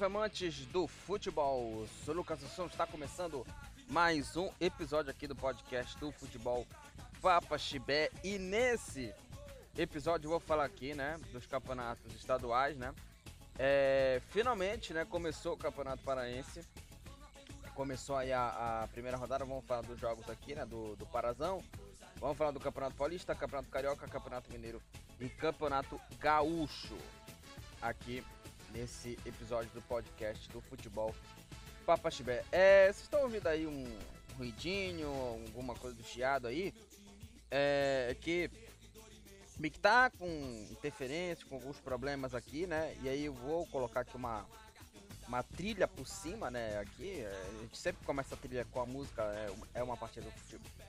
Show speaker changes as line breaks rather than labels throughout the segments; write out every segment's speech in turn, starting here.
salve amantes do futebol! Sou Lucas Assunção, está começando mais um episódio aqui do podcast do futebol Papa Chibé e nesse episódio eu vou falar aqui, né, dos campeonatos estaduais, né? É, finalmente, né, começou o Campeonato Paraense. Começou aí a, a, primeira rodada, vamos falar dos jogos aqui, né, do, do Parazão. Vamos falar do Campeonato Paulista, Campeonato Carioca, Campeonato Mineiro e Campeonato Gaúcho. Aqui nesse episódio do podcast do futebol Papa Chibé. É, vocês estão ouvindo aí um ruidinho, alguma coisa do chiado aí? É que me tá com interferência, com alguns problemas aqui, né? E aí eu vou colocar aqui uma uma trilha por cima, né? Aqui, a gente sempre começa a trilha com a música, é, é uma partida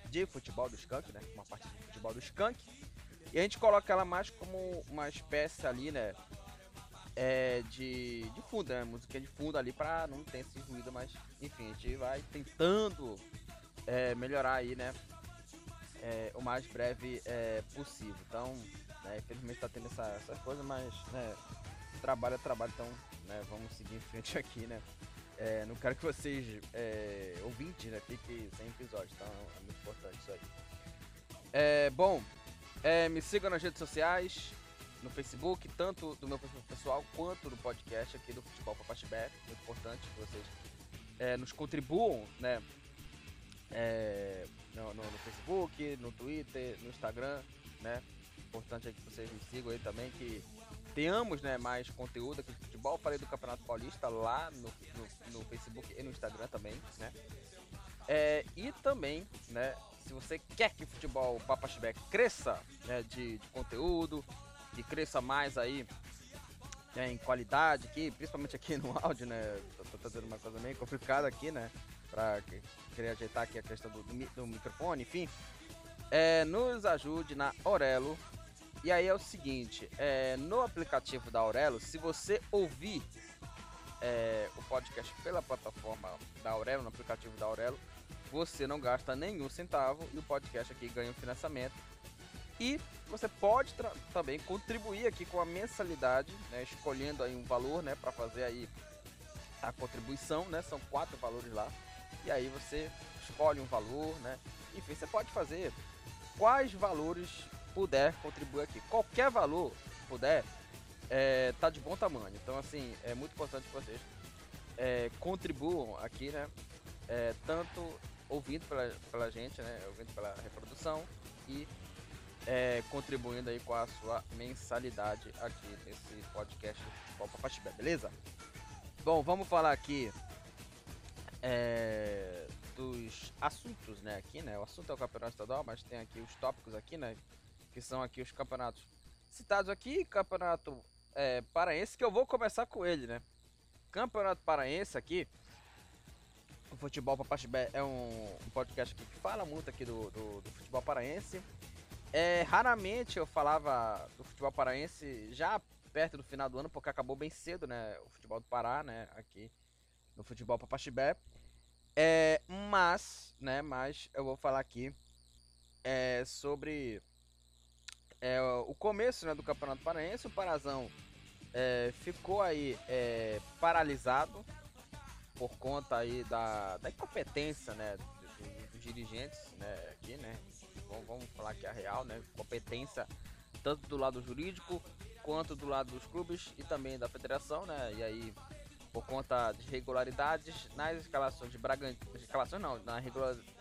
de futebol do Skank, né? Uma partida de futebol do Skank. E a gente coloca ela mais como uma espécie ali, né? É, de, de fundo, né? Música de fundo ali pra não ter esse ruído, mas enfim, a gente vai tentando é, melhorar aí, né? É, o mais breve é, possível. Então, né, infelizmente tá tendo essa, essas coisas, mas né, trabalho é trabalho, então né, vamos seguir em frente aqui, né? É, não quero que vocês, é, ouvintes, né, fiquem sem episódio, então é muito importante isso aí. É, bom, é, me sigam nas redes sociais, no Facebook, tanto do meu perfil pessoal quanto do podcast aqui do Futebol Papachibé. Muito importante que vocês é, nos contribuam, né? É, no, no, no, Facebook, no Twitter, no Instagram, né? Importante é que vocês me sigam aí também, que tenhamos né, mais conteúdo aqui de futebol. Falei do Campeonato Paulista lá no, no, no Facebook e no Instagram também, né? É, e também, né, se você quer que o futebol Papachibé cresça né, de, de conteúdo, que cresça mais aí né, em qualidade aqui, principalmente aqui no áudio, né? Tô, tô fazendo uma coisa meio complicada aqui, né? Pra querer ajeitar aqui a questão do, do, microfone, enfim. É, nos ajude na Aurelo. E aí é o seguinte, é, no aplicativo da Aurelo, se você ouvir é, o podcast pela plataforma da Aurelo, no aplicativo da Aurelo, você não gasta nenhum centavo e o podcast aqui ganha um financiamento e você pode também contribuir aqui com a mensalidade, né, escolhendo aí um valor, né, para fazer aí a contribuição, né? São quatro valores lá. E aí você escolhe um valor, né? Enfim, você pode fazer quais valores puder contribuir aqui. Qualquer valor puder, é, tá de bom tamanho. Então, assim, é muito importante que vocês é, contribuam aqui, né? É, tanto ouvindo pela, pela gente, né? Ouvindo pela reprodução e é, contribuindo aí com a sua mensalidade aqui nesse podcast Futebol Papachibé, beleza? Bom, vamos falar aqui é, dos assuntos, né, aqui, né? O assunto é o campeonato estadual, mas tem aqui os tópicos aqui, né? Que são aqui os campeonatos citados aqui, campeonato é, paraense, que eu vou começar com ele, né? Campeonato paraense aqui, o Futebol Papachibé é um, um podcast que fala muito aqui do, do, do futebol paraense. É, raramente eu falava do futebol paraense já perto do final do ano, porque acabou bem cedo, né? O futebol do Pará, né? Aqui no futebol Papaxibé. É, mas, né? Mas eu vou falar aqui é, sobre é, o começo né, do Campeonato Paraense. O Parazão é, ficou aí é, paralisado por conta aí da, da incompetência, né? Dos, dos dirigentes, né? Aqui, né? Vamos, vamos falar que é real, né? Competência tanto do lado jurídico quanto do lado dos clubes e também da federação, né? E aí, por conta de irregularidades nas escalações de Bragantino, escalações não, na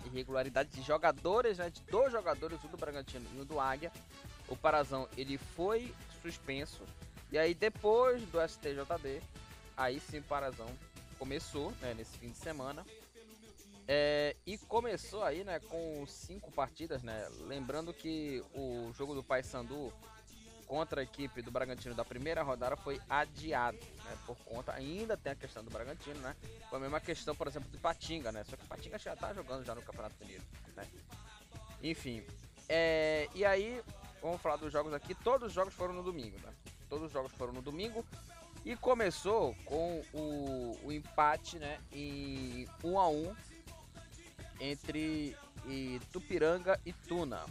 irregularidade de jogadores, né? De dois jogadores, um do Bragantino e um do Águia. O Parazão ele foi suspenso e aí depois do STJD, aí sim o Parazão começou, né? Nesse fim de semana é, e começou aí, né, com cinco partidas, né? Lembrando que o jogo do Paysandu contra a equipe do Bragantino da primeira rodada foi adiado, né? Por conta, ainda tem a questão do Bragantino, né? Foi a mesma questão, por exemplo, do Patinga, né? Só que o Patinga já tá jogando já no Campeonato Mineiro, né? Enfim, é, e aí, vamos falar dos jogos aqui. Todos os jogos foram no domingo, né? Todos os jogos foram no domingo. E começou com o, o empate, né? Em 1 a 1 entre Itupiranga e Tuna.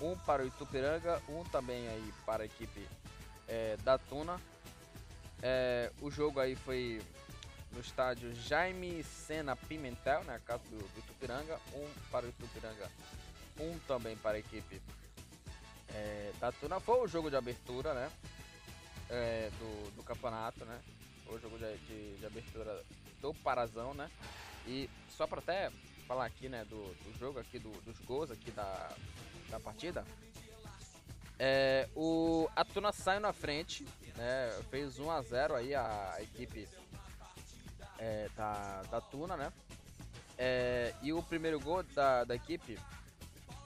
Um para o Itupiranga, um também aí para a equipe é, da Tuna. É, o jogo aí foi no estádio Jaime Sena Pimentel, né, casa do, do Tupiranga, um para o Tupiranga, um também para a equipe é, da Tuna. Foi o jogo de abertura, né, é, do, do campeonato, né, foi o jogo de, de, de abertura do Parazão, né, e só para até falar aqui, né, do, do jogo aqui, do, dos gols aqui da, da partida, é, o Atuna saiu na frente, né, fez 1 a 0 aí a, equipe é, da, da Tuna, né? É, e o primeiro gol da, da equipe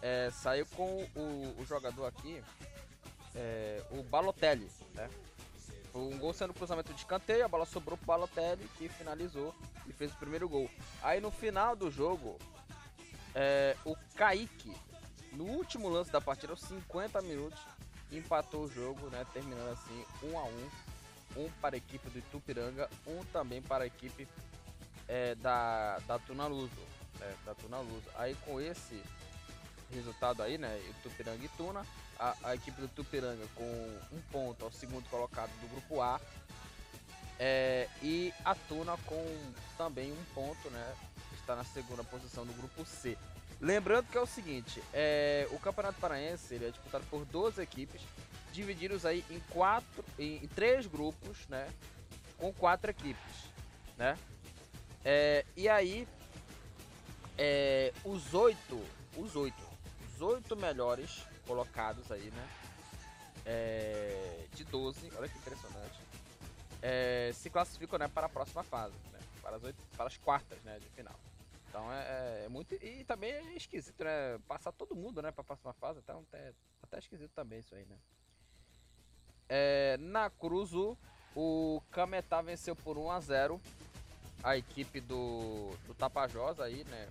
é, saiu com o, o jogador aqui, é, o Balotelli, né? Um gol sendo cruzamento de escanteio, a bola sobrou pro Balotelli que finalizou e fez o primeiro gol. Aí no final do jogo, é, o Kaique, no último lance da partida, aos 50 minutos, empatou o jogo, né? Terminando assim 1 um a 1 um um para a equipe do Itupiranga, um também para a equipe é, da, da Tunaluso. Né, da Tunaluso. Aí com esse resultado aí, né? Itupiranga e Tuna, a, a equipe do Tupiranga com um ponto ao segundo colocado do grupo A. É, e a Tuna com também um ponto, né? Está na segunda posição do grupo C. Lembrando que é o seguinte, é, o Campeonato Paraense ele é disputado por 12 equipes divididos aí em quatro, em, em três grupos, né? Com quatro equipes, né? É, e aí, é, os oito, os oito, os oito melhores colocados aí, né? É, de 12, olha que impressionante. É, se classificam né, para a próxima fase, né, para, as oito, para as quartas né, de final. Então é, é, muito. E também é esquisito, né? Passar todo mundo né, para a próxima fase. Então é até esquisito também isso aí, né? É, na Cruzu, o Cametá venceu por 1 a 0 a equipe do, do Tapajós aí, né?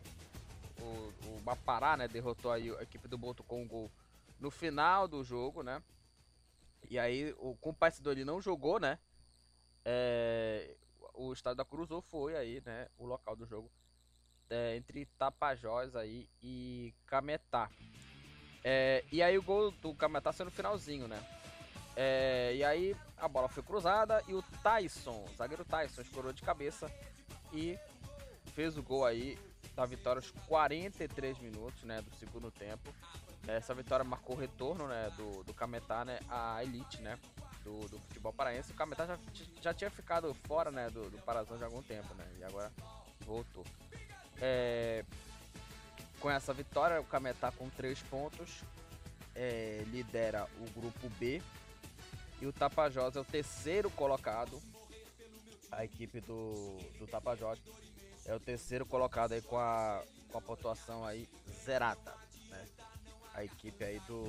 O, o Mapará, né, derrotou a equipe do Boto com gol no final do jogo, né? E aí o competidor ele não jogou, né? É, o estádio da Cruzu foi aí, né, o local do jogo é, entre Tapajós aí e Cametá. É, e aí o gol do Cametá sendo no finalzinho, né? É, e aí a bola foi cruzada e o Tyson, o zagueiro Tyson, escorou de cabeça e fez o gol aí da vitória aos 43 minutos né, do segundo tempo. Essa vitória marcou o retorno né, do, do Cametá né, à elite né, do, do futebol paraense. O Cametá já, já tinha ficado fora né, do, do Parazão já há algum tempo né, e agora voltou. É, com essa vitória, o Cametá com 3 pontos é, lidera o grupo B e o Tapajós é o terceiro colocado. A equipe do, do Tapajós é o terceiro colocado aí com a, com a pontuação aí zerada. Né? A equipe aí do,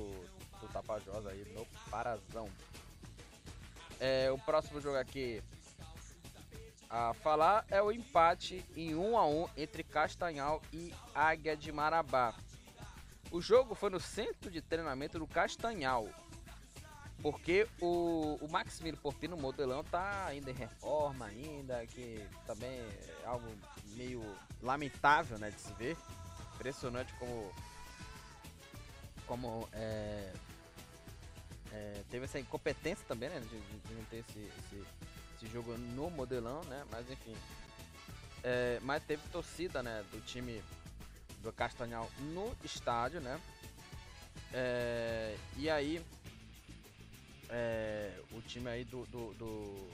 do Tapajós aí no Parazão. É, o próximo jogo aqui a falar é o empate em 1 a 1 entre Castanhal e Águia de Marabá. O jogo foi no centro de treinamento do Castanhal, porque o, o Maximiliano Porpino modelão tá ainda em reforma ainda, que também é algo meio lamentável, né, de se ver. Impressionante como como é, é, teve essa incompetência também, né, de, de não ter esse, esse, esse, jogo no modelão, né, mas enfim. É, mas teve torcida, né, do time do Castanhal no estádio, né, é, e aí é, o time aí do, do, do,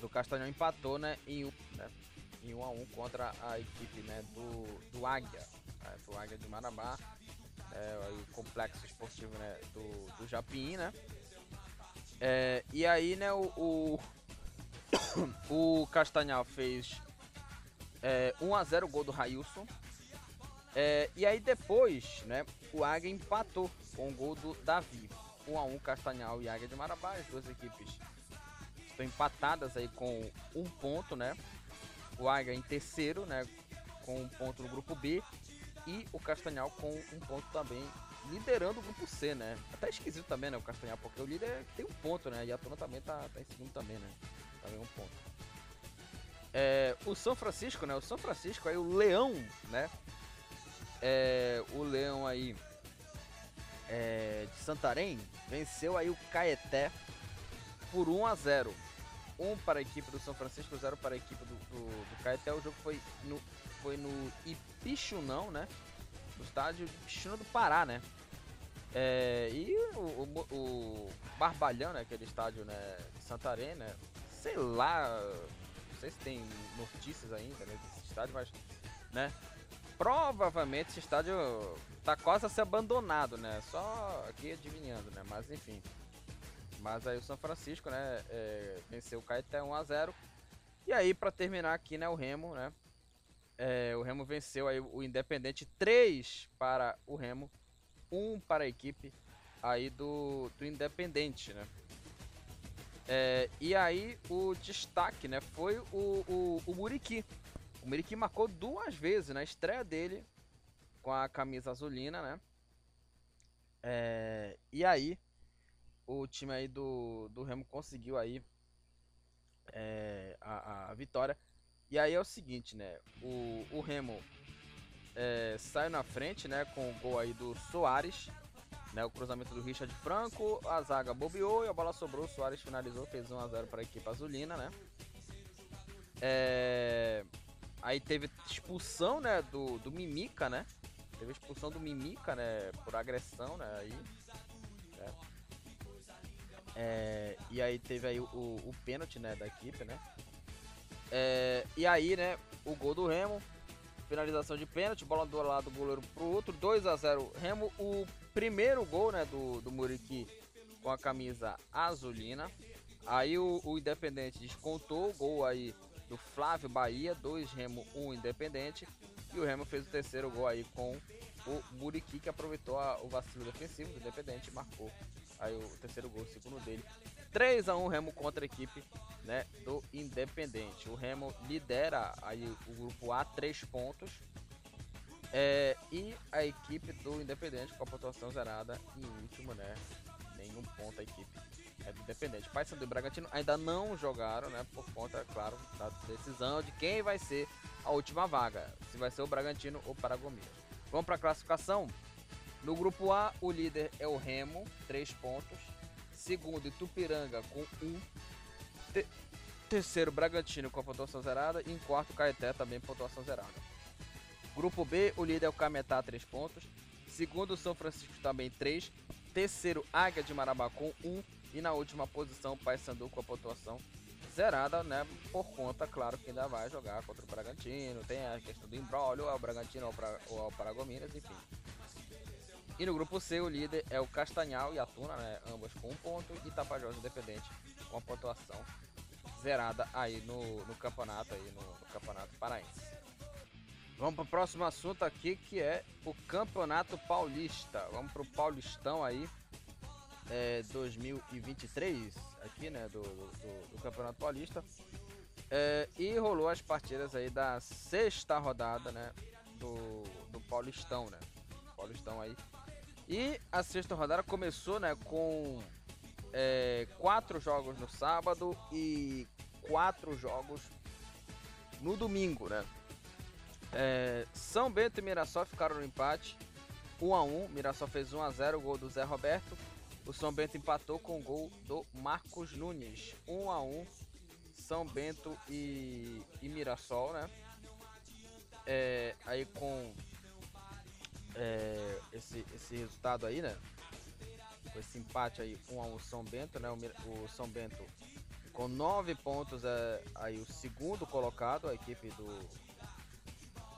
do Castanhão empatou né, em, né, em 1 um a 1 um contra a equipe né, do, do Águia, né, do Águia de Marabá, é, o complexo esportivo né, do, do Japim, né? É, e aí, né, o, o, o Castanhal fez é, 1 a 0 gol do Railson. É, e aí depois, né, o Águia empatou com o gol do Davi. 1 a 1 Castanhal e Águia de Marabá. As duas equipes estão empatadas aí com um ponto, né? O Águia em terceiro, né? Com um ponto no grupo B. E o Castanhal com um ponto também, liderando o grupo C, né? Até esquisito também, né? O Castanhal, porque o líder tem um ponto, né? E a Tona também tá, tá em segundo também, né? Também um ponto. É, o São Francisco, né? O São Francisco aí, o Leão, né? É, o Leão aí é, de Santarém venceu aí o Caeté por 1 a 0 1 para a equipe do São Francisco, 0 para a equipe do, do, do Caeté. O jogo foi no, foi no Ipixunão, né? No estádio Ipixuna do Pará, né? É, e o, o, o, Barbalhão, né? Aquele estádio né, de Santarém, né? Sei lá, não sei se tem notícias ainda né, desse estádio, mas, né? Provavelmente esse estádio tá quase a ser abandonado, né? Só aqui adivinhando, né? Mas enfim. Mas aí o São Francisco, né? É, venceu o Caeté 1 a 0 E aí, para terminar aqui, né? O Remo, né? É, o Remo venceu aí o Independente 3 para o Remo, 1 para a equipe aí do, do Independente, né? É, e aí o destaque, né, foi o, o, o Muriqui. O Muriqui marcou duas vezes na estreia dele com a camisa azulina, né? É, e aí o time aí do, do Remo conseguiu aí é, a, a, vitória. E aí é o seguinte, né? O, o Remo é, saiu na frente, né? Com o gol aí do Soares. Né, o cruzamento do Richard Franco, a zaga bobeou e a bola sobrou. O Soares finalizou, fez 1x0 para a equipe azulina, né? É, aí teve expulsão, né, do, do Mimica, né? Teve expulsão do Mimica, né, por agressão, né? Aí, né? É, e aí teve aí o, o, o pênalti, né, da equipe, né? É, e aí, né, o gol do Remo, finalização de pênalti, bola do lado do goleiro pro outro, 2 a 0 Remo, o primeiro gol, né, do, do Muriqui com a camisa azulina. Aí o, o Independente descontou o gol aí do Flávio Bahia, 2 Remo, 1 um Independente. E o Remo fez o terceiro gol aí com o Muriqui, que aproveitou a, o vacilo defensivo do Independente e marcou aí o terceiro gol, o segundo dele. 3 a 1 Remo contra a equipe né, do Independente. O Remo lidera aí o grupo A, 3 pontos. É, e a equipe do Independente com a pontuação zerada em último, né? Nenhum ponto a equipe é do Independente. Paysandu e Bragantino ainda não jogaram, né? Por conta, claro, da decisão de quem vai ser a última vaga. Se vai ser o Bragantino ou o Paragominas. Vamos para a classificação. No grupo A, o líder é o Remo, 3 pontos. Segundo, Itupiranga com 1. Um. Te terceiro, Bragantino com a pontuação zerada. E em quarto, Caeté também pontuação zerada. Grupo B, o líder é o Cametá, 3 pontos. Segundo, São Francisco também 3. Terceiro, Águia de Marabá com 1. E na última posição, o Paysandu com a pontuação zerada, né? Por conta, claro, que ainda vai jogar contra o Bragantino. Tem a questão do embrólio, é o Bragantino ou é o Paragominas, enfim. E no grupo C, o líder é o Castanhal e a Tuna, né? Ambos com um ponto. E Tapajós Independente com a pontuação zerada aí no, no campeonato, aí no, no campeonato paraense. Vamos para o próximo assunto aqui, que é o Campeonato Paulista. Vamos para o Paulistão aí, é, 2023, aqui, né, do, do, do Campeonato Paulista. É, e rolou as partidas aí da sexta rodada, né, do, do Paulistão, né. Paulistão aí. E a sexta rodada começou, né, com é, quatro jogos no sábado e quatro jogos no domingo, né. É, São Bento e Mirassol ficaram no empate. 1 a 1 Mirassol fez 1 a 0 o gol do Zé Roberto. O São Bento empatou com o gol do Marcos Nunes. 1 a 1 São Bento e, e Mirassol, né? É, aí com é, esse, esse resultado aí, né? Com esse empate aí, 1 a 1 São Bento, né? O, o São Bento com 9 pontos é aí o segundo colocado, a equipe do,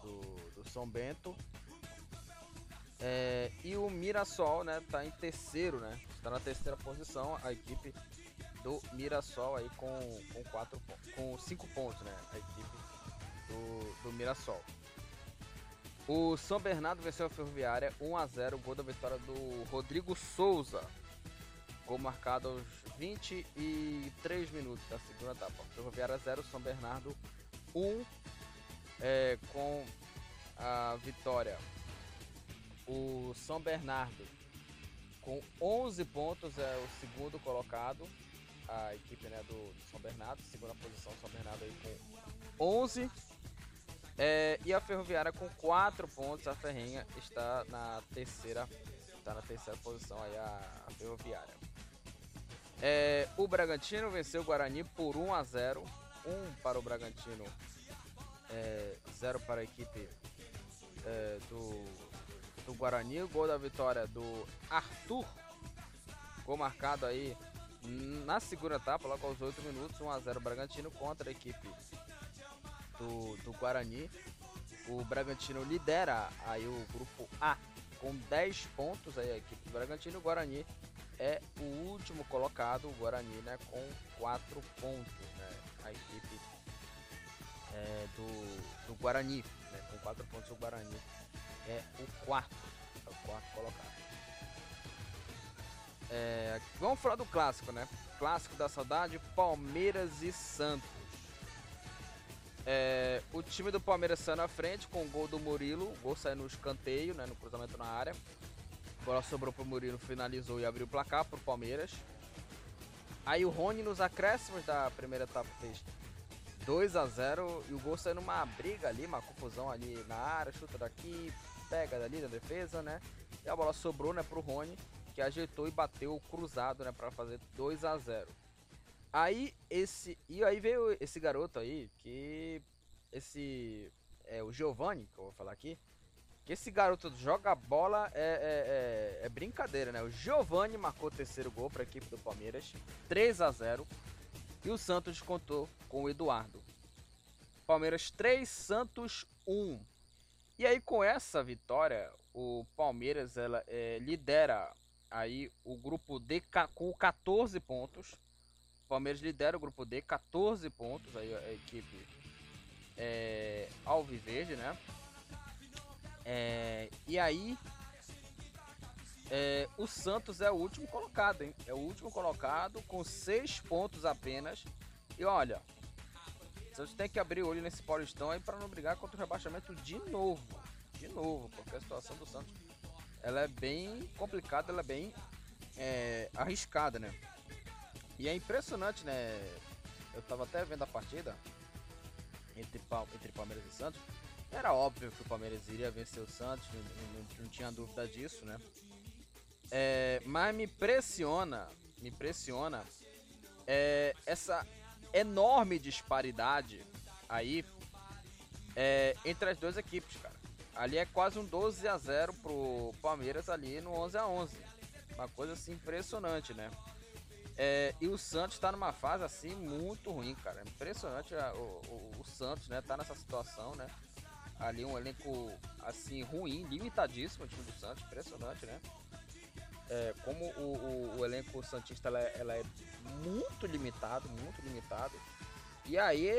do, do São Bento. É, e o Mirassol, né, tá em terceiro, né? Está na terceira posição a equipe do Mirassol aí com, com quatro com cinco pontos, né? A equipe do, do Mirassol. O São Bernardo venceu a Ferroviária 1 a 0, gol da vitória do Rodrigo Souza. Gol marcado aos 23 minutos da segunda etapa. Ferroviária 0, São Bernardo 1 é, com a vitória. O São Bernardo com 11 pontos é o segundo colocado. A equipe né, do, do São Bernardo, segunda posição, São Bernardo aí com 11. É, e a Ferroviária com 4 pontos, a Ferrenha está na terceira, está na terceira posição aí a, a Ferroviária. É, o Bragantino venceu o Guarani por 1 a 0 1 para o Bragantino, é, 0 para a equipe é, do, do Guarani. O gol da vitória do Arthur, gol marcado aí na segunda etapa, logo aos 8 minutos, 1 a 0 Bragantino contra a equipe do, do Guarani. O Bragantino lidera aí o grupo A com 10 pontos aí a equipe do Bragantino. O Guarani é o último colocado, o Guarani, né, com 4 pontos, né, a equipe é, do, do Guarani, né, com 4 pontos o Guarani é o quarto, é o quarto colocado. É, vamos falar do clássico, né? Clássico da saudade, Palmeiras e Santos. É, o time do Palmeiras saiu na frente com o gol do Murilo. O gol saiu no escanteio, né, no cruzamento na área. A bola sobrou pro Murilo, finalizou e abriu o placar pro Palmeiras. Aí o Rony nos acréscimos da primeira etapa fez 2 a 0 e o gol saiu numa briga ali, uma confusão ali na área, chuta daqui, pega dali na defesa, né? E a bola sobrou, né, pro Rony, que ajeitou e bateu cruzado, né, para fazer 2 a 0. Aí esse. E aí veio esse garoto aí, que. Esse. É o Giovanni, que eu vou falar aqui. Que esse garoto joga bola é, é, é, é brincadeira, né? O Giovanni marcou o terceiro gol para a equipe do Palmeiras, 3 a 0 E o Santos contou com o Eduardo. Palmeiras 3, Santos 1. E aí com essa vitória, o Palmeiras ela é, lidera aí o grupo D com 14 pontos Palmeiras lidera o grupo D, 14 pontos, aí a equipe é, Alviverde, né? É, e aí é, o Santos é o último colocado, hein? É o último colocado com 6 pontos apenas. E olha, o Santos tem que abrir o olho nesse Paulistão aí para não brigar contra o rebaixamento de novo. De novo, porque a situação do Santos ela é bem complicada, ela é bem é, arriscada, né? E é impressionante, né? Eu tava até vendo a partida entre, entre Palmeiras e Santos. Era óbvio que o Palmeiras iria vencer o Santos, não, não, não tinha dúvida disso, né? É, mas me impressiona, me impressiona é, essa enorme disparidade aí é, entre as duas equipes, cara. Ali é quase um 12 a 0 pro Palmeiras ali no 11 a 11. Uma coisa assim impressionante, né? É, e o Santos está numa fase assim muito ruim, cara. Impressionante o, o, o, Santos, né? Tá nessa situação, né? Ali um elenco assim ruim, limitadíssimo o time do Santos, impressionante, né? É, como o, o, elenco Santista ela é, ela é, muito limitado, muito limitado. E aí,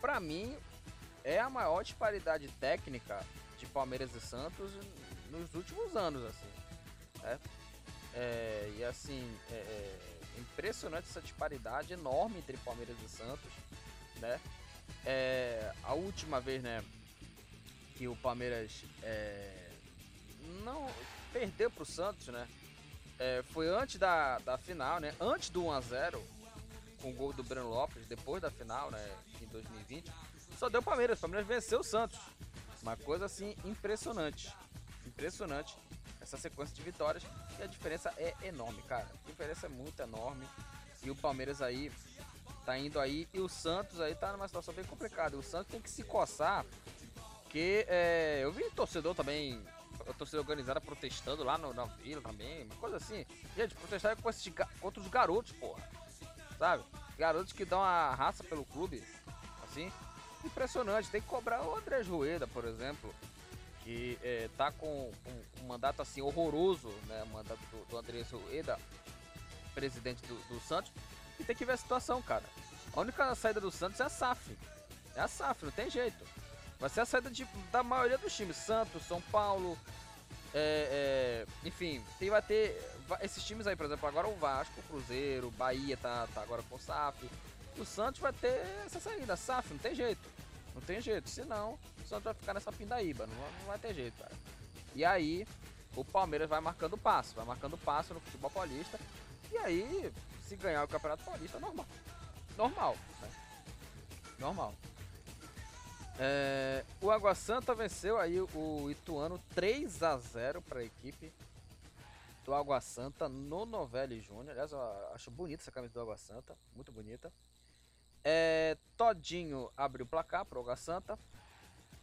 para mim, é a maior disparidade técnica de Palmeiras e Santos nos últimos anos, assim. É, e assim, é, é impressionante essa disparidade enorme entre Palmeiras e Santos, né? É, a última vez, né, que o Palmeiras é, não perdeu para o Santos, né? É, foi antes da, da final, né? Antes do 1 a 0 com o gol do Breno Lopes, depois da final, né, em 2020. Só deu Palmeiras, o Palmeiras venceu o Santos. Uma coisa assim impressionante. Impressionante essa sequência de vitórias e a diferença é enorme, cara. A diferença é muito enorme. E o Palmeiras aí tá indo aí e o Santos aí tá numa situação bem complicada. O Santos tem que se coçar, que é, eu vi torcedor também, a torcida organizada protestando lá no, na vila também, uma coisa assim. Gente, protestar com esses, contra os garotos, porra. Sabe? Garotos que dão a raça pelo clube, assim. Impressionante, tem que cobrar o André Rueda, por exemplo que é, tá com um, um, mandato assim horroroso, né? O mandato do, do Andrés Rueda, presidente do, do, Santos, e tem que ver a situação, cara. A única saída do Santos é a SAF. É a SAF, não tem jeito. Vai ser a saída de, da maioria dos times. Santos, São Paulo, é, é, enfim, tem, vai ter esses times aí, por exemplo, agora o Vasco, o Cruzeiro, Bahia tá, tá agora com o SAF. O Santos vai ter essa saída, SAF, não tem jeito. Não tem jeito, senão o Santos vai ficar nessa pindaíba, não, não vai ter jeito, cara. E aí, o Palmeiras vai marcando passo, vai marcando passo no futebol paulista. E aí, se ganhar o Campeonato Paulista, normal. Normal, né? Normal. É, o Água Santa venceu aí o Ituano 3 a 0 para a equipe do Água Santa no Novelli Júnior. Aliás, eu acho bonita essa camisa do Água Santa, muito bonita. É, Todinho abriu o placar para o Água Santa.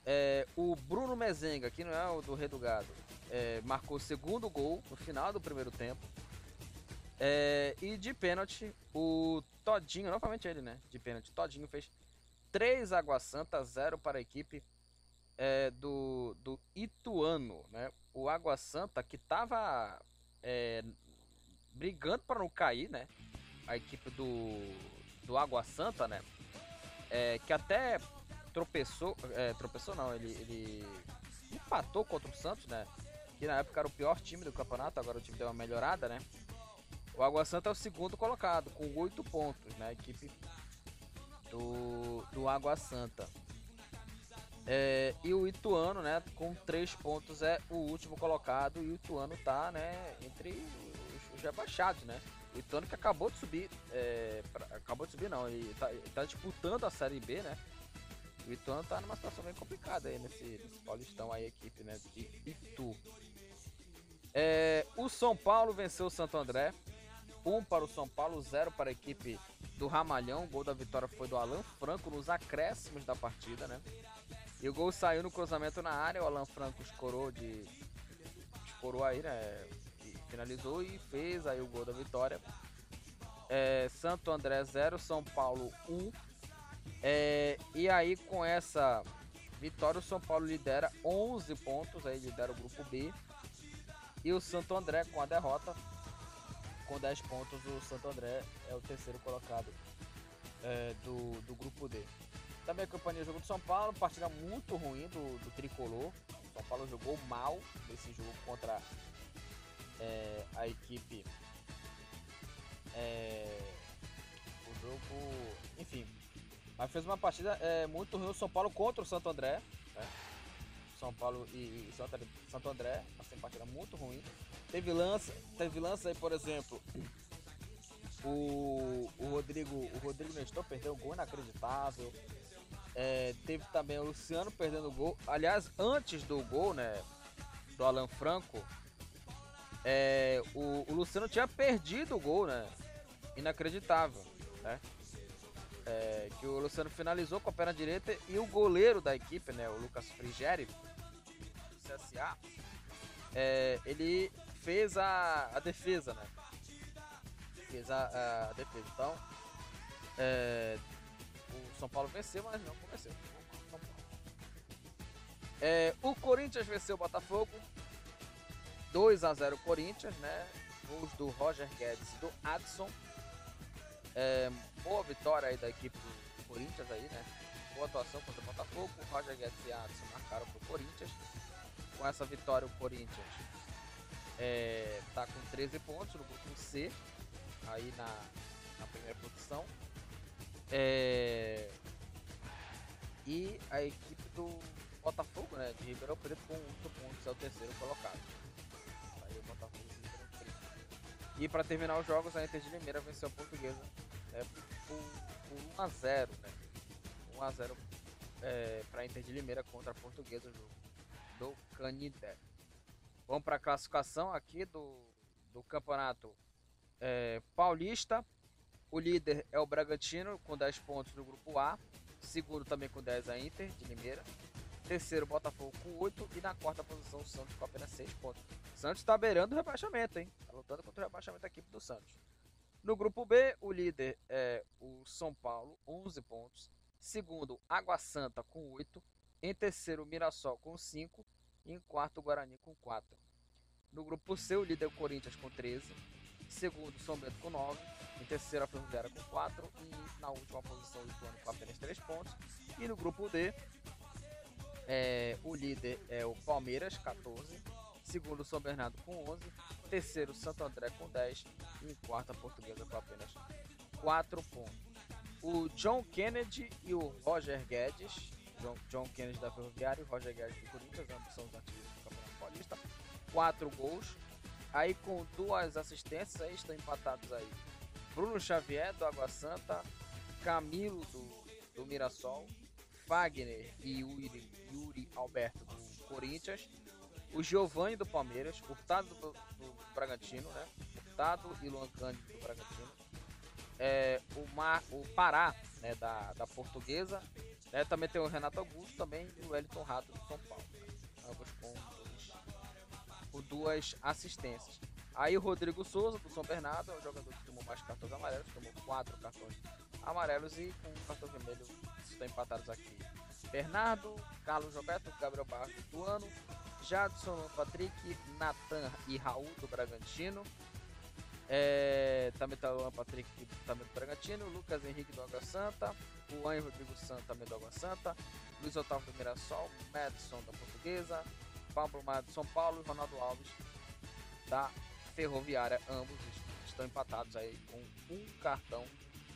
É, o Bruno Mezenga, que não é o do Rei do Gado, é, marcou o segundo gol no final do primeiro tempo. É, e de pênalti, o Todinho, novamente ele, né? De pênalti, Todinho fez 3 Água Santa, 0 para a equipe é, do, do Ituano, né? O Água Santa que estava é, brigando para não cair, né? A equipe do, do Água Santa, né? É, que até tropeçou, é, tropeçou não, ele, ele empatou contra o Santos, né? Que na época era o pior time do campeonato, agora o time deu uma melhorada, né? O Água Santa é o segundo colocado, com 8 pontos, né? A equipe do, do Água Santa. É, e o Ituano, né, com 3 pontos é o último colocado e o Ituano tá, né, entre os, os rebaixados, né? O Ituano que acabou de subir, é, pra, acabou de subir não, ele tá, tá, disputando a Série B, né? O Ituano tá numa situação bem complicada aí nesse, nesse Paulistão aí, a equipe, né, de Itu. É, o São Paulo venceu o Santo André, 1 um para o São Paulo, 0 para a equipe do Ramalhão. O gol da vitória foi do Alan Franco nos acréscimos da partida, né? E o gol saiu no cruzamento na área, o Alan Franco escorou de. escorou aí, né? E finalizou e fez aí o gol da vitória. É, Santo André 0, São Paulo 1. Um. É, e aí com essa vitória o São Paulo lidera 11 pontos, aí lidera o grupo B. E o Santo André com a derrota, com 10 pontos, o Santo André é o terceiro colocado é, do, do grupo D. Também a campanha jogo do São Paulo, partida muito ruim do, do tricolor. O São Paulo jogou mal nesse jogo contra é, a equipe. É, o jogo, enfim, mas fez uma partida é, muito ruim o São Paulo contra o Santo André. Né? São Paulo e, e Santo André, assim, partida muito ruim. Teve lance, teve lance aí, por exemplo, o, o Rodrigo, o Rodrigo Nestor perdeu um gol inacreditável. É, teve também o Luciano perdendo o gol. Aliás, antes do gol, né? Do Alan Franco. É, o, o, Luciano tinha perdido o gol, né? Inacreditável, né? É, que o Luciano finalizou com a perna direita e o goleiro da equipe, né? O Lucas Frigeri, do CSA, é, ele fez a, a defesa, né? Fez a, a defesa. Então, é, o São Paulo venceu, mas não convenceu. É, o Corinthians venceu o Botafogo. 2 a 0 Corinthians, né? Gols do Roger Guedes e do Adson. É, boa vitória aí da equipe do Corinthians aí, né? Boa atuação contra o Botafogo. O Roger Guedes e Adson marcaram pro Corinthians. Com essa vitória o Corinthians é, tá com 13 pontos no grupo C, aí na, na primeira posição. É... E a equipe do Botafogo, né, de Ribeirão Preto com 8 pontos, é o terceiro colocado. Aí o Botafogo de Ribeirão Preto. E para terminar os jogos, a Inter de Limeira venceu a Portuguesa né, por, por 1 a 0 né? 1 a 0 é, para a Inter de Limeira contra a Portuguesa, o jogo do Canidé. Vamos para a classificação aqui do, do campeonato é, paulista. O líder é o Bragantino com 10 pontos no grupo A. Segundo também com 10 a Inter de Limeira. Terceiro Botafogo com 8 e na quarta posição o Santos com apenas 6 pontos. Santos está beirando o rebaixamento, hein? Está lutando contra o rebaixamento da equipe do Santos. No grupo B, o líder é o São Paulo, 11 pontos. Segundo, Água Santa com 8. Em terceiro, Mirassol com 5. E em quarto, Guarani com 4. No grupo C, o líder é o Corinthians com 13. Segundo, São Bento com 9 em terceira, a Ferroviária com 4. E na última posição, o Ituano com apenas 3 pontos. E no grupo D, é, o líder é o Palmeiras, 14. Segundo, São Bernardo com 11. Terceiro, Santo André com 10. E em quarta, a Portuguesa com apenas 4 pontos. O John Kennedy e o Roger Guedes. John, John Kennedy da Ferroviária e Roger Guedes do Corinthians, ambos são os ativos do Campeonato Paulista. 4 gols. Aí com duas assistências, aí estão empatados aí Bruno Xavier, do Água Santa, Camilo, do, do Mirassol, Fagner e Yuri, Yuri Alberto, do Corinthians, o Giovanni do Palmeiras, Hurtado do, do Bragantino, né? Hurtado e Luan Cândido do Bragantino. É, o, Mar, o Pará, né, da, da Portuguesa. Né? Também tem o Renato Augusto também e o Wellington Rato do São Paulo. Né? Ambos com, com duas assistências. Aí o Rodrigo Souza, do São Bernardo, é o jogador que tomou mais cartões amarelos, tomou quatro cartões amarelos e com um cartão vermelho estão empatados aqui. Bernardo, Carlos Roberto, Gabriel Barros do Ano, Jadson, Patrick, Natan e Raul do Bragantino. É, também tá o Patrick também do Bragantino, Lucas Henrique do Água Santa, o Anjo Rodrigo Santos também do Água Santa, Luiz Otávio do Mirassol, Madison da Portuguesa, Pablo Maia do São Paulo e Ronaldo Alves da Ferroviária. Ambos estão empatados aí com um cartão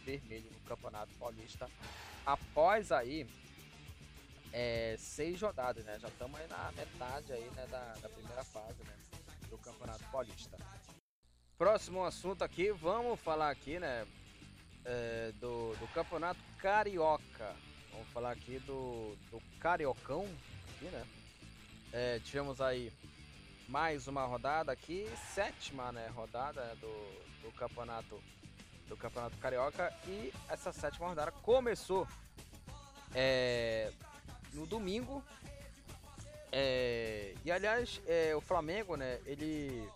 vermelho no Campeonato Paulista. Após aí é, seis rodadas, né? Já estamos aí na metade aí, né, da, da primeira fase né, do Campeonato Paulista. Próximo assunto aqui, vamos falar aqui, né, é, do, do Campeonato Carioca. Vamos falar aqui do, do Cariocão, aqui, né? É, tivemos aí mais uma rodada aqui, sétima, né, rodada do, do Campeonato do Campeonato Carioca e essa sétima rodada começou é, no domingo. É, e aliás, é, o Flamengo, né? Ele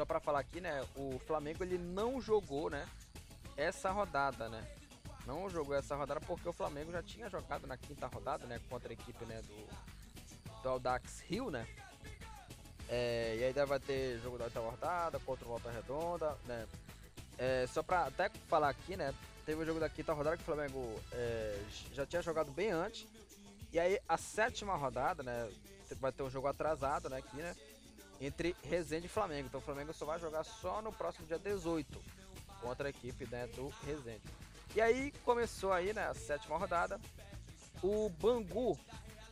só para falar aqui, né? O Flamengo ele não jogou, né? Essa rodada, né? Não jogou essa rodada porque o Flamengo já tinha jogado na quinta rodada, né? Contra a equipe, né? Do, do Aldax Rio, né? É, e aí vai ter jogo da oitava rodada contra o Volta Redonda, né? É, só pra até falar aqui, né? Teve o jogo da quinta rodada que o Flamengo é, já tinha jogado bem antes. E aí a sétima rodada, né? Vai ter um jogo atrasado, né? Aqui, né? Entre Resende e Flamengo. Então o Flamengo só vai jogar só no próximo dia 18 contra a equipe né, do Resende. E aí começou aí, né? A sétima rodada. O Bangu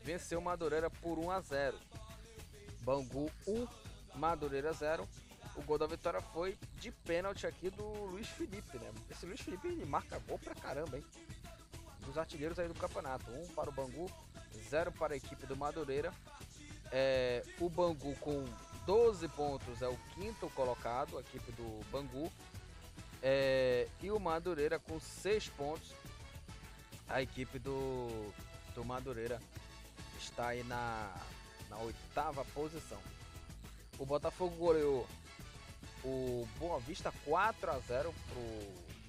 venceu Madureira por 1 a 0. Bangu 1, Madureira 0. O gol da vitória foi de pênalti aqui do Luiz Felipe, né? Esse Luiz Felipe ele marca gol pra caramba, hein? Dos artilheiros aí do campeonato. Um para o Bangu, zero para a equipe do Madureira. É, o Bangu com 12 pontos é o quinto colocado, a equipe do Bangu. É, e o Madureira com 6 pontos, a equipe do, do Madureira está aí na, na oitava posição. O Botafogo goleou o Boa Vista 4 a 0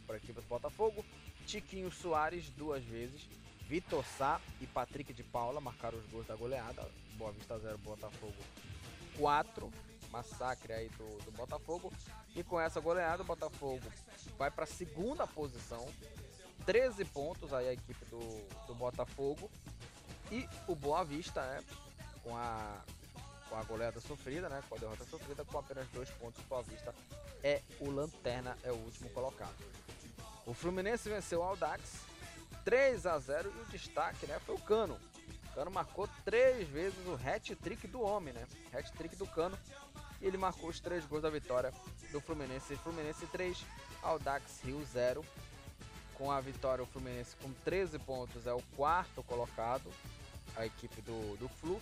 para a equipe do Botafogo. Tiquinho Soares duas vezes. Vitor Sá e Patrick de Paula marcaram os gols da goleada. Boa Vista 0, Botafogo 4. Massacre aí do, do Botafogo. E com essa goleada, o Botafogo vai para a segunda posição. 13 pontos aí a equipe do, do Botafogo. E o Boa Vista, né, com a, com a goleada sofrida, né? Com a derrota sofrida, com apenas dois pontos, o Vista é o lanterna, é o último colocado. O Fluminense venceu o Aldax 3 a 0 e o destaque, né, foi o Cano. Cano marcou três vezes o hat-trick do homem, né? Hat-trick do Cano. E ele marcou os três gols da vitória do Fluminense. Fluminense 3, Aldax Rio 0. Com a vitória, o Fluminense com 13 pontos é o quarto colocado, a equipe do, do Flu.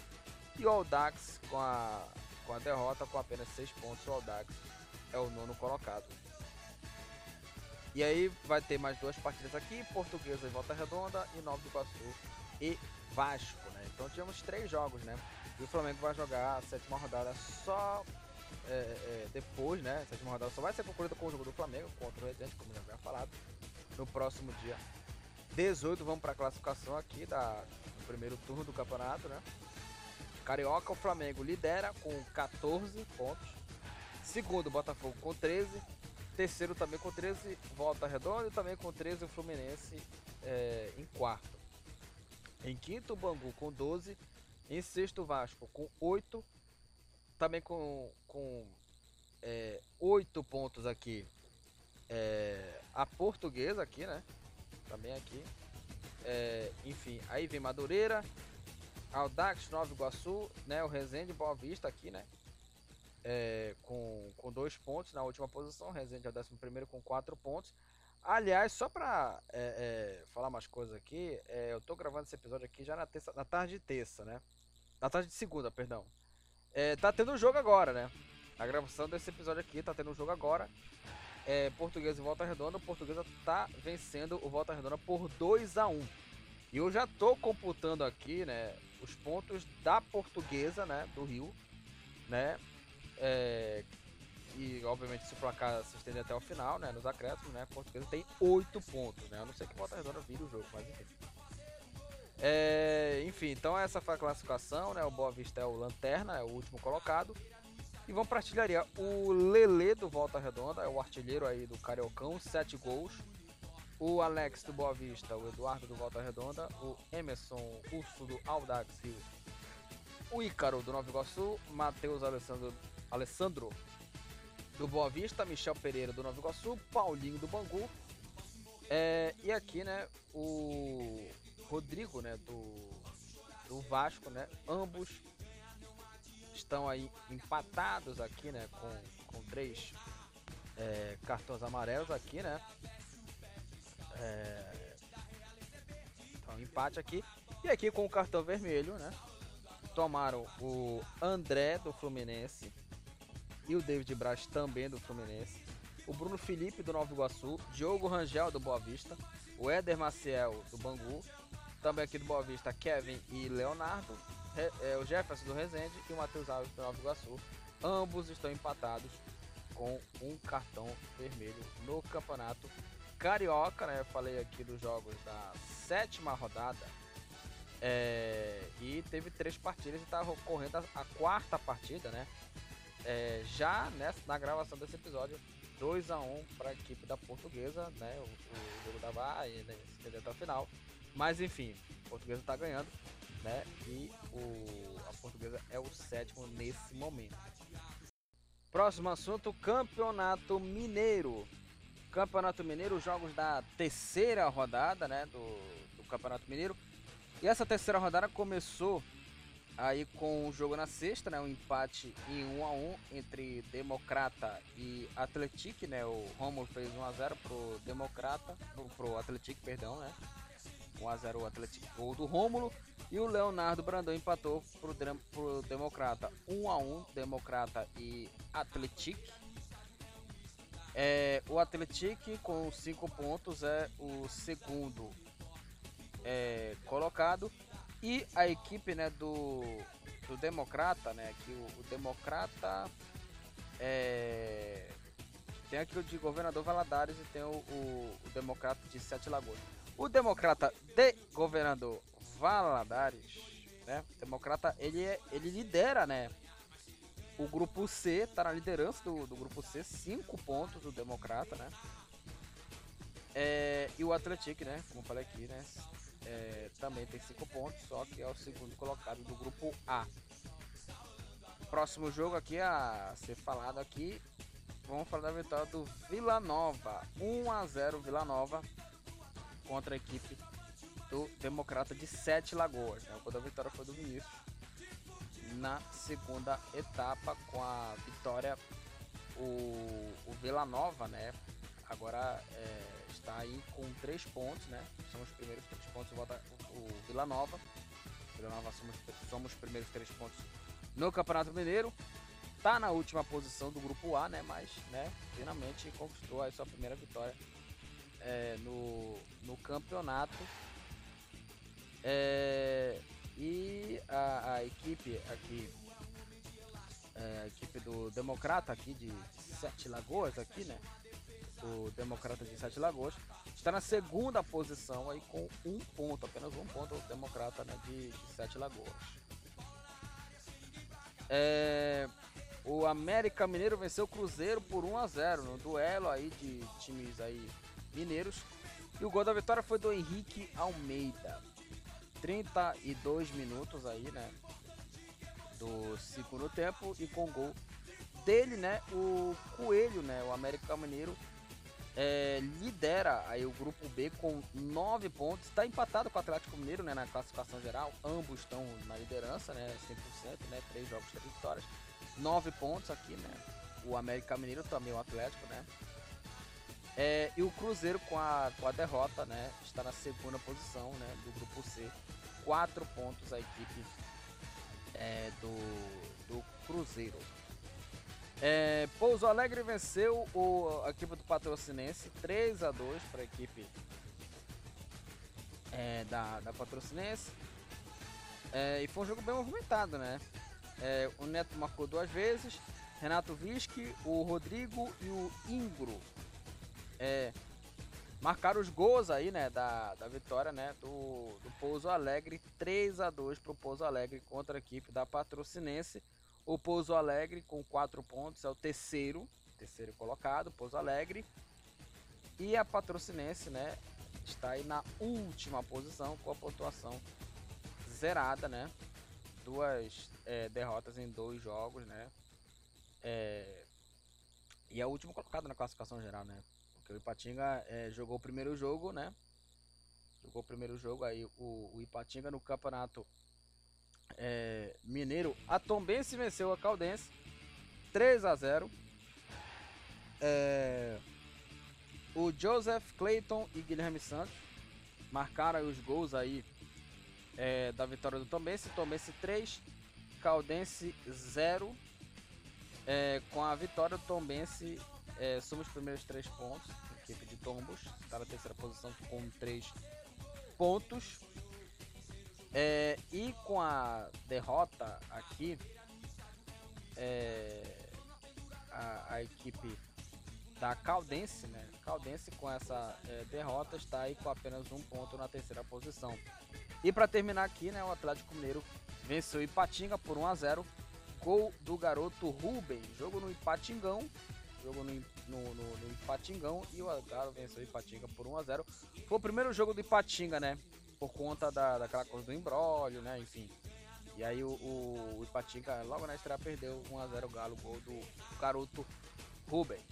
E o Aldax com a, com a derrota com apenas 6 pontos, o Aldax é o nono colocado. E aí vai ter mais duas partidas aqui, Portuguesa e Volta Redonda e Nova do Iguaçu e Vasco, né? Então tivemos três jogos, né? E o Flamengo vai jogar a sétima rodada só é, é, depois, né? A sétima rodada só vai ser concluída com o jogo do Flamengo contra o Resende, como já havia falado, no próximo dia 18. Vamos para a classificação aqui da, do primeiro turno do campeonato, né? Carioca, o Flamengo lidera com 14 pontos. Segundo, Botafogo com 13. Terceiro também com 13, Volta Redonda e também com 13 o Fluminense é, em quarto. Em quinto, o Bangu com 12. Em sexto, o Vasco com 8. Também com, com é, 8 pontos aqui. É, a portuguesa aqui, né? Também aqui. É, enfim, aí vem Madureira, Aldax, Nova Iguaçu, né? O Resende Boa Vista aqui, né? É, com, com dois pontos na última posição. Resende é o décimo primeiro com quatro pontos. Aliás, só para é, é, falar mais coisas aqui, é, eu tô gravando esse episódio aqui já na, terça, na tarde de terça, né? Na tarde de segunda, perdão. Tá tendo um jogo agora, né? A gravação desse episódio aqui tá tendo um jogo agora. Portuguesa e Volta Redonda. Portuguesa tá vencendo o Volta Redonda por 2 a 1 E eu já tô computando aqui, né? Os pontos da Portuguesa, né? Do Rio, né? E obviamente se o placar se estender até o final, né? Nos acréscimos, né? Portuguesa tem 8 pontos, né? Eu não sei que Volta Redonda vira o jogo, mas enfim. É, enfim, então essa foi a classificação, né? O Boa Vista é o Lanterna, é o último colocado. E vamos para artilharia. O Lele do Volta Redonda é o artilheiro aí do Cariocão, 7 gols. O Alex do Boa Vista, o Eduardo do Volta Redonda, o Emerson Urso do Audax Rio, o Ícaro do Nova Iguaçu, Matheus Alessandro, Alessandro do Boa Vista, Michel Pereira do Nova Iguaçu, Paulinho do Bangu. É, e aqui, né, o Rodrigo, né, do, do Vasco, né, ambos estão aí empatados aqui, né, com, com três é, cartões amarelos aqui, né. É, então, empate aqui. E aqui com o cartão vermelho, né, tomaram o André do Fluminense e o David Braz também do Fluminense. O Bruno Felipe do Nova Iguaçu, Diogo Rangel do Boa Vista, o Éder Maciel do Bangu, também aqui do Boa Vista, Kevin e Leonardo, é, o Jefferson do Resende e o Matheus Alves do Nova Iguaçu. Ambos estão empatados com um cartão vermelho no campeonato carioca, né? Eu falei aqui dos jogos da sétima rodada. É, e teve três partidas e está ocorrendo a, a, quarta partida, né? É, já nessa, na gravação desse episódio, 2 a 1 para a equipe da Portuguesa, né? O, o jogo da Bahia, né? Se até o final. Mas enfim, a Portuguesa está ganhando, né? E o, a Portuguesa é o sétimo nesse momento. Próximo assunto: Campeonato Mineiro. Campeonato Mineiro, jogos da terceira rodada, né? Do, do Campeonato Mineiro. E essa terceira rodada começou aí com o jogo na sexta, né, um empate em 1 a 1 entre Democrata e Atletic, né? O Romulo fez 1 a 0 pro Democrata, pro, pro Atletic, perdão, né? 1 a 0 o Atletic gol do Rômulo e o Leonardo Brandão empatou pro, pro Democrata 1 a 1 Democrata e Atletic. É, o Atletic com 5 pontos é o segundo é, colocado e a equipe né, do, do Democrata, né, que o, o Democrata é, tem aqui o de Governador Valadares e tem o, o, o Democrata de Sete Lagoas. O Democrata de Governador Valadares, né, o Democrata ele, é, ele lidera, né, o grupo C, tá na liderança do, do grupo C, cinco pontos do Democrata, né? É, e o Atlético, né? Como falei aqui, né? é, também tem 5 pontos, só que é o segundo colocado do grupo A. Próximo jogo aqui a ser falado aqui, vamos falar da vitória do Vila Nova, 1 a 0 Vila Nova contra a equipe do Democrata de Sete Lagoas. Né? Quando a vitória foi do Vinícius na segunda etapa com a vitória o, o Vila Nova, né? Agora é, está aí com três pontos, né? São os primeiros três pontos volta o Vila Nova. Vila Nova somos, somos os primeiros três pontos no Campeonato Mineiro. Tá na última posição do grupo A, né? Mas, né, finalmente conquistou a sua primeira vitória é, no, no campeonato. É, e a, a, equipe aqui, é, a equipe do Democrata aqui de Sete Lagoas aqui, né? O Democrata de Sete Lagoas, está na segunda posição aí com um ponto, apenas um ponto o Democrata né, de, de Sete Lagoas. É, o América Mineiro venceu o Cruzeiro por 1 a 0 no duelo aí de times aí mineiros. E o gol da vitória foi do Henrique Almeida. 32 minutos aí, né? Do segundo tempo e com gol dele, né? O Coelho, né? O América Mineiro é, lidera aí o grupo B com 9 pontos, está empatado com o Atlético Mineiro né, na classificação geral, ambos estão na liderança, né, 100%, né, 3 jogos, 3 vitórias, 9 pontos aqui, né, o América Mineiro também, o Atlético, né, é, e o Cruzeiro com a, com a derrota, né, está na segunda posição, né, do grupo C, 4 pontos a equipe é, do, do Cruzeiro. É, Pouso Alegre venceu o, a equipe do Patrocinense 3 a 2 para a equipe é, da, da Patrocinense. É, e foi um jogo bem movimentado, né? É, o Neto marcou duas vezes, Renato Vischi, o Rodrigo e o Ingro é, marcaram os gols aí, né, da, da vitória, né, do, do Pouso Alegre, 3 a 2 para o Pouso Alegre contra a equipe da Patrocinense. O Pouso Alegre com 4 pontos é o terceiro, terceiro colocado, Pouso Alegre. E a Patrocinense, né, está aí na última posição com a pontuação zerada, né? Duas é, derrotas em dois jogos, né? É, e é o último colocado na classificação geral, né? Porque o Ipatinga é, jogou o primeiro jogo, né? Jogou o primeiro jogo aí o, o Ipatinga no campeonato é, mineiro. A Tombense venceu a Caldense 3 a 0. É, o Joseph Clayton e Guilherme Santos marcaram os gols aí é, da vitória do Tombense. Tombense 3, Caldense 0. É, com a vitória do Tombense, é, somos os primeiros três pontos. Equipe de Tombos está na terceira posição com três pontos. É, e com a derrota aqui, é, a, a, equipe da Caldense, né? Caldense com essa é, derrota está aí com apenas um ponto na terceira posição. E para terminar aqui, né, o Atlético Mineiro venceu Ipatinga por 1 a 0. Gol do garoto Rubem. Jogo no Ipatingão. Jogo no, no, no, no Ipatingão e o Galo venceu Ipatinga por 1 a 0. Foi o primeiro jogo do Ipatinga, né? Por conta da, daquela coisa do embrólio, né? Enfim. E aí o, o, o Ipatinga logo na estreia perdeu 1 a 0 o Galo, gol do garoto Rubens.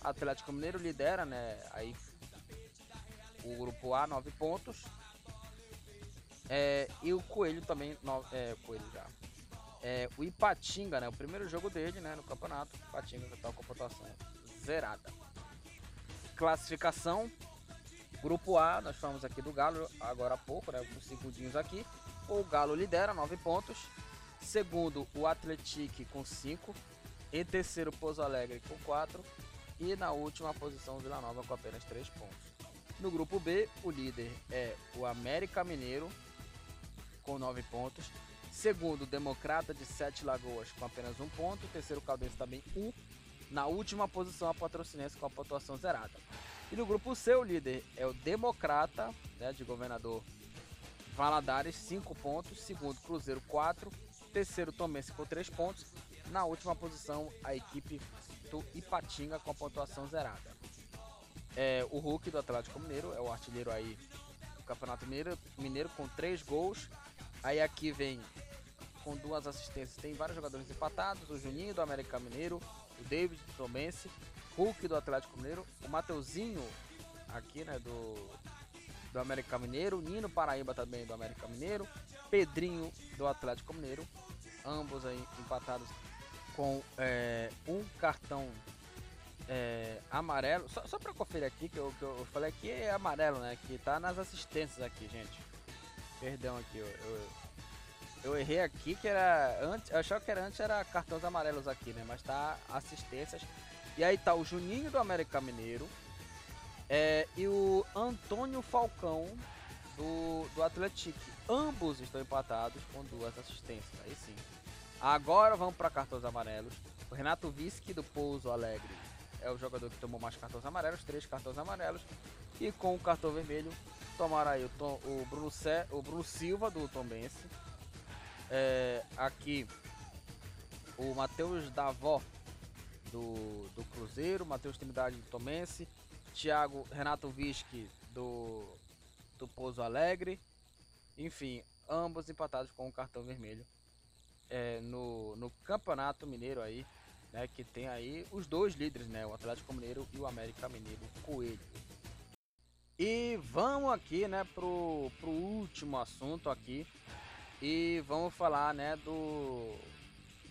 Atlético Mineiro lidera, né? Aí o grupo A, 9 pontos. É, e o Coelho também, no, é, Coelho já. É, o Ipatinga, né? O primeiro jogo dele, né? No campeonato. Ipatinga já tá com a pontuação zerada. Classificação. Grupo A, nós falamos aqui do Galo agora há pouco, né? Uns segundinhos aqui. O Galo lidera, 9 pontos. Segundo, o Atletique com 5. Em terceiro, Pouso Alegre com 4. E na última posição, Vila Nova com apenas 3 pontos. No grupo B, o líder é o América Mineiro com 9 pontos. Segundo, Democrata de Sete Lagoas com apenas um ponto. Terceiro, Caldense também um. Na última posição, a Patrocinense com a pontuação zerada. E no grupo C, o líder é o Democrata, né, de governador Valadares, 5 pontos. Segundo, Cruzeiro, 4. Terceiro, Tomense com 3 pontos. Na última posição, a equipe do Ipatinga com a pontuação zerada. É, o Hulk do Atlético Mineiro é o artilheiro aí do Campeonato Mineiro, Mineiro com 3 gols Aí aqui vem com duas assistências. Tem vários jogadores empatados: o Juninho do América Mineiro, o David do Tomense, Hulk do Atlético Mineiro, o Mateuzinho aqui, né, do, do América Mineiro, Nino Paraíba também do América Mineiro, Pedrinho do Atlético Mineiro, ambos aí empatados com é, um cartão é, amarelo. Só, só para conferir aqui, que eu, que eu falei aqui é amarelo, né? Que tá nas assistências aqui, gente. Perdão aqui, eu, eu, eu, errei aqui que era antes, eu achava que era antes era cartões amarelos aqui, né? Mas tá assistências. E aí tá o Juninho do América Mineiro é, e o Antônio Falcão do, do Atlético. Ambos estão empatados com duas assistências. Aí sim. Agora vamos para cartões amarelos. O Renato Visque do Pouso Alegre é o jogador que tomou mais cartões amarelos, três cartões amarelos. E com o cartão vermelho, tomaram aí o, Tom, o, Bruno, C, o Bruno Silva do Tombense. É, aqui o Matheus Davó do, do Cruzeiro, Matheus Trindade do Tomense, Thiago Renato Vischi do, do Pouso Alegre. Enfim, ambos empatados com o um cartão vermelho é, no, no Campeonato Mineiro aí, né? Que tem aí os dois líderes, né? O Atlético Mineiro e o América Mineiro Coelho. E vamos aqui, né, pro, pro último assunto aqui. E vamos falar, né, do,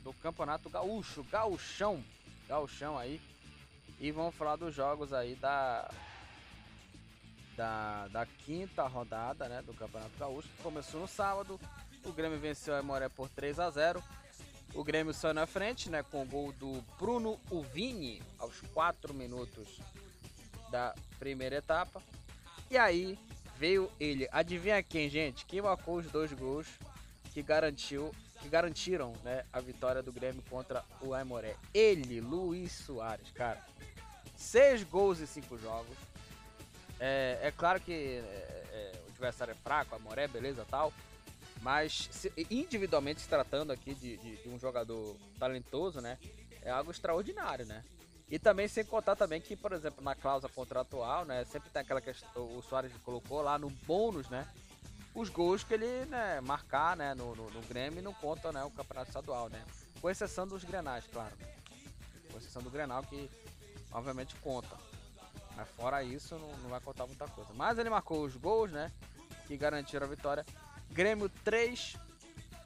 do Campeonato Gaúcho, Gauchão, Gauchão aí. E vamos falar dos jogos aí da, da, da quinta rodada, né, do Campeonato Gaúcho. Que começou no sábado, o Grêmio venceu a Moré por 3 a 0 O Grêmio saiu na frente, né, com o gol do Bruno Uvini aos 4 minutos da primeira etapa. E aí veio ele. Adivinha quem, gente? Quem marcou os dois gols que garantiu, que garantiram, né, a vitória do Grêmio contra o Aimoré? Ele, Luiz Soares, cara. Seis gols em cinco jogos. É, é claro que é, é, o adversário é fraco, a Moré, beleza tal. Mas se, individualmente se tratando aqui de, de, de, um jogador talentoso, né? É algo extraordinário, né? E também sem contar também que, por exemplo, na cláusula contratual, né? Sempre tem aquela questão, o Soares colocou lá no bônus, né? Os gols que ele né, marcar né, no, no, no Grêmio não conta né, o campeonato estadual, né? Com exceção dos Grenais, claro. Com exceção do Grenal, que obviamente conta. Mas fora isso, não, não vai contar muita coisa. Mas ele marcou os gols, né? Que garantiram a vitória. Grêmio 3,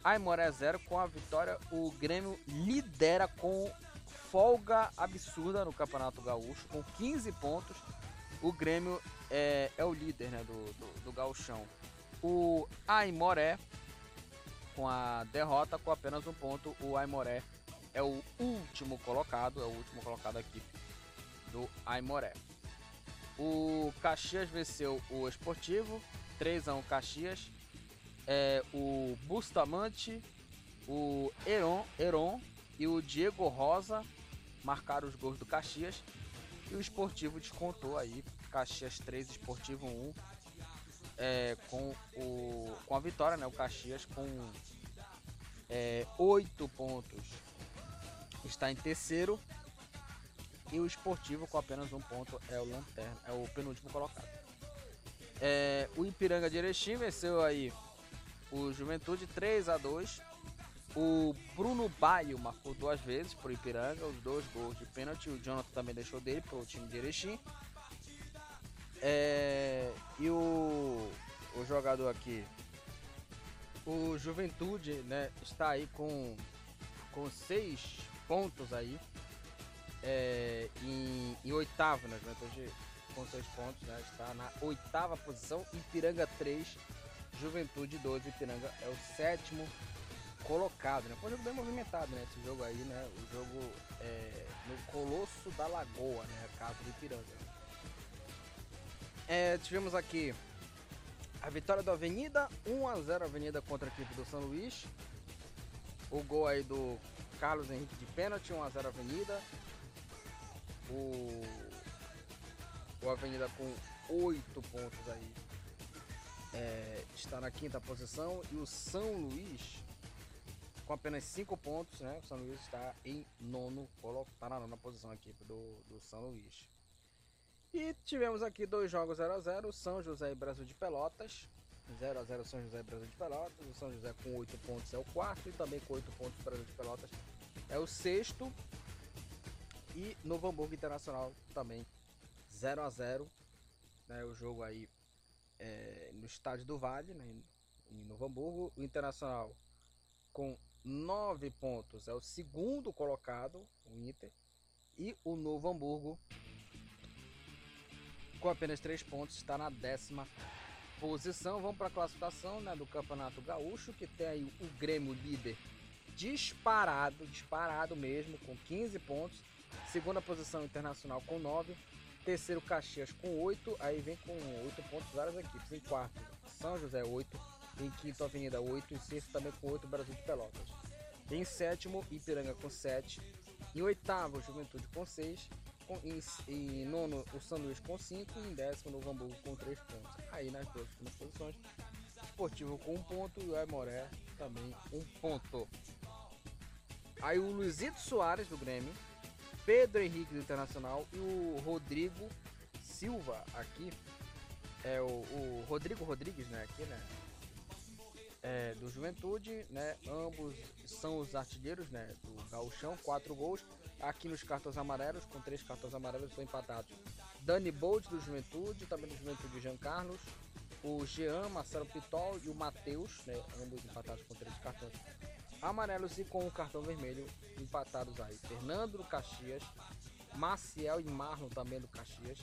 Aimoré 0. Com a vitória, o Grêmio lidera com folga absurda no Campeonato Gaúcho, com 15 pontos. O Grêmio é, é o líder né, do, do, do Gauchão. O Aimoré, com a derrota, com apenas um ponto, o Aimoré é o último colocado, é o último colocado aqui do Aimoré. O Caxias venceu o Esportivo, 3 a 1 Caxias. É, o Bustamante, o Heron, Heron e o Diego Rosa marcaram os gols do Caxias. E o Esportivo descontou aí, Caxias 3, Esportivo 1. É, com, o, com a vitória, né? O Caxias com é, 8 pontos está em terceiro e o esportivo com apenas um ponto é o lanterna, é o penúltimo colocado. É, o Ipiranga de Erechim venceu aí o Juventude 3 a 2 O Bruno Baio marcou duas vezes para o Ipiranga, os dois gols de pênalti. O Jonathan também deixou dele o time de Erechim. É, e o, o jogador aqui, o Juventude, né, está aí com, com seis pontos aí é, em, em, oitavo, né? Juventude com seis pontos, né? Está na oitava posição. Ipiranga 3, Juventude 2. Ipiranga é o sétimo colocado, né? Foi um jogo bem movimentado, né? Esse jogo aí, né? O jogo é, no Colosso da Lagoa, né? A casa do Ipiranga. É, tivemos aqui a vitória do Avenida, 1 a 0 Avenida contra a equipe do São Luís. O gol aí do Carlos Henrique de pênalti, 1 a 0 Avenida o, o Avenida com 8 pontos aí é, está na quinta posição e o São Luís com apenas 5 pontos, né? O São Luís está em nono, está na nona posição aqui do, do São Luís. E tivemos aqui dois jogos 0 a 0 São José e Brasil de Pelotas. 0 a 0 São José e Brasil de Pelotas. O São José com 8 pontos é o quarto e também com 8 pontos o Brasil de Pelotas é o sexto. E Novo Hamburgo Internacional também 0 a 0 né, O jogo aí é, no estádio do Vale, né, em Novo Hamburgo. O Internacional com 9 pontos é o segundo colocado, o Inter. E o Novo Hamburgo com apenas 3 pontos está na décima posição. Vamos para a classificação né, do Campeonato Gaúcho, que tem aí o Grêmio líder disparado, disparado mesmo, com 15 pontos. Segunda posição Internacional com 9. Terceiro Caxias com 8. Aí vem com 8 pontos várias equipes. Em quarto, São José 8. Em quinto, Avenida 8. Em sexto também com 8, Brasil de Pelotas. Em sétimo, Ipiranga com 7. Em oitavo, Juventude com 6. Em, em nono, o Luís com 5. E em décimo, Novo Hamburgo com 3 pontos. Aí nas duas últimas posições, Esportivo com 1 um ponto e o Aimoré também 1 um ponto. Aí o Luizito Soares do Grêmio Pedro Henrique do Internacional e o Rodrigo Silva aqui. É o, o Rodrigo Rodrigues, né? Aqui, né? É, do Juventude, né? Ambos são os artilheiros, né? Do Gauchão, quatro gols. Aqui nos cartões amarelos, com três cartões amarelos, estão empatados. Dani Bolt do Juventude, também do Juventude Jean Carlos. O Jean, Marcelo Pitol e o Matheus, né? Ambos empatados com três cartões amarelos e com o cartão vermelho empatados aí. Fernando do Caxias, Maciel e Marlon também do Caxias,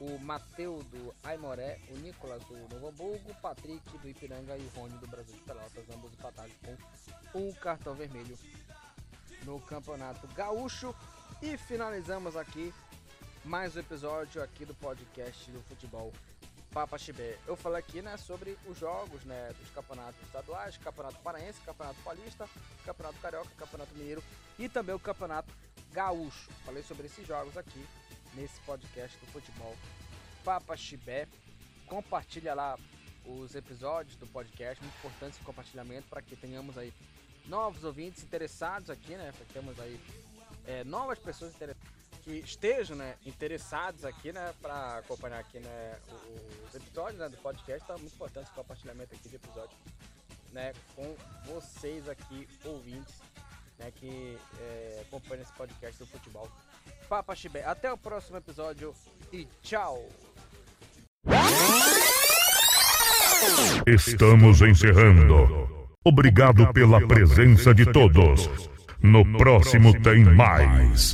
o Mateu do Aimoré, o Nicolas do Novo Hamburgo, o Patrick do Ipiranga e o Rony do Brasil de Pelotas, ambos empatados com um cartão vermelho no Campeonato Gaúcho e finalizamos aqui mais um episódio aqui do podcast do futebol Papa Chibé. Eu falei aqui, né, sobre os jogos, né, dos campeonatos estaduais, Campeonato Paraense, Campeonato Paulista, Campeonato Carioca, Campeonato Mineiro e também o Campeonato Gaúcho. Falei sobre esses jogos aqui nesse podcast do futebol Papa Chibé. Compartilha lá os episódios do podcast, muito importante esse compartilhamento para que tenhamos aí novos ouvintes interessados aqui, né? Temos aí é, novas pessoas que estejam né, interessados aqui, né, para acompanhar aqui, né, os episódios né, do podcast. É muito importante o compartilhamento aqui de episódio, né, com vocês aqui, ouvintes, né, que é, acompanham esse podcast do futebol. Papa Chibé. Até o próximo episódio e tchau!
Estamos encerrando. Obrigado pela presença de todos. No próximo tem mais.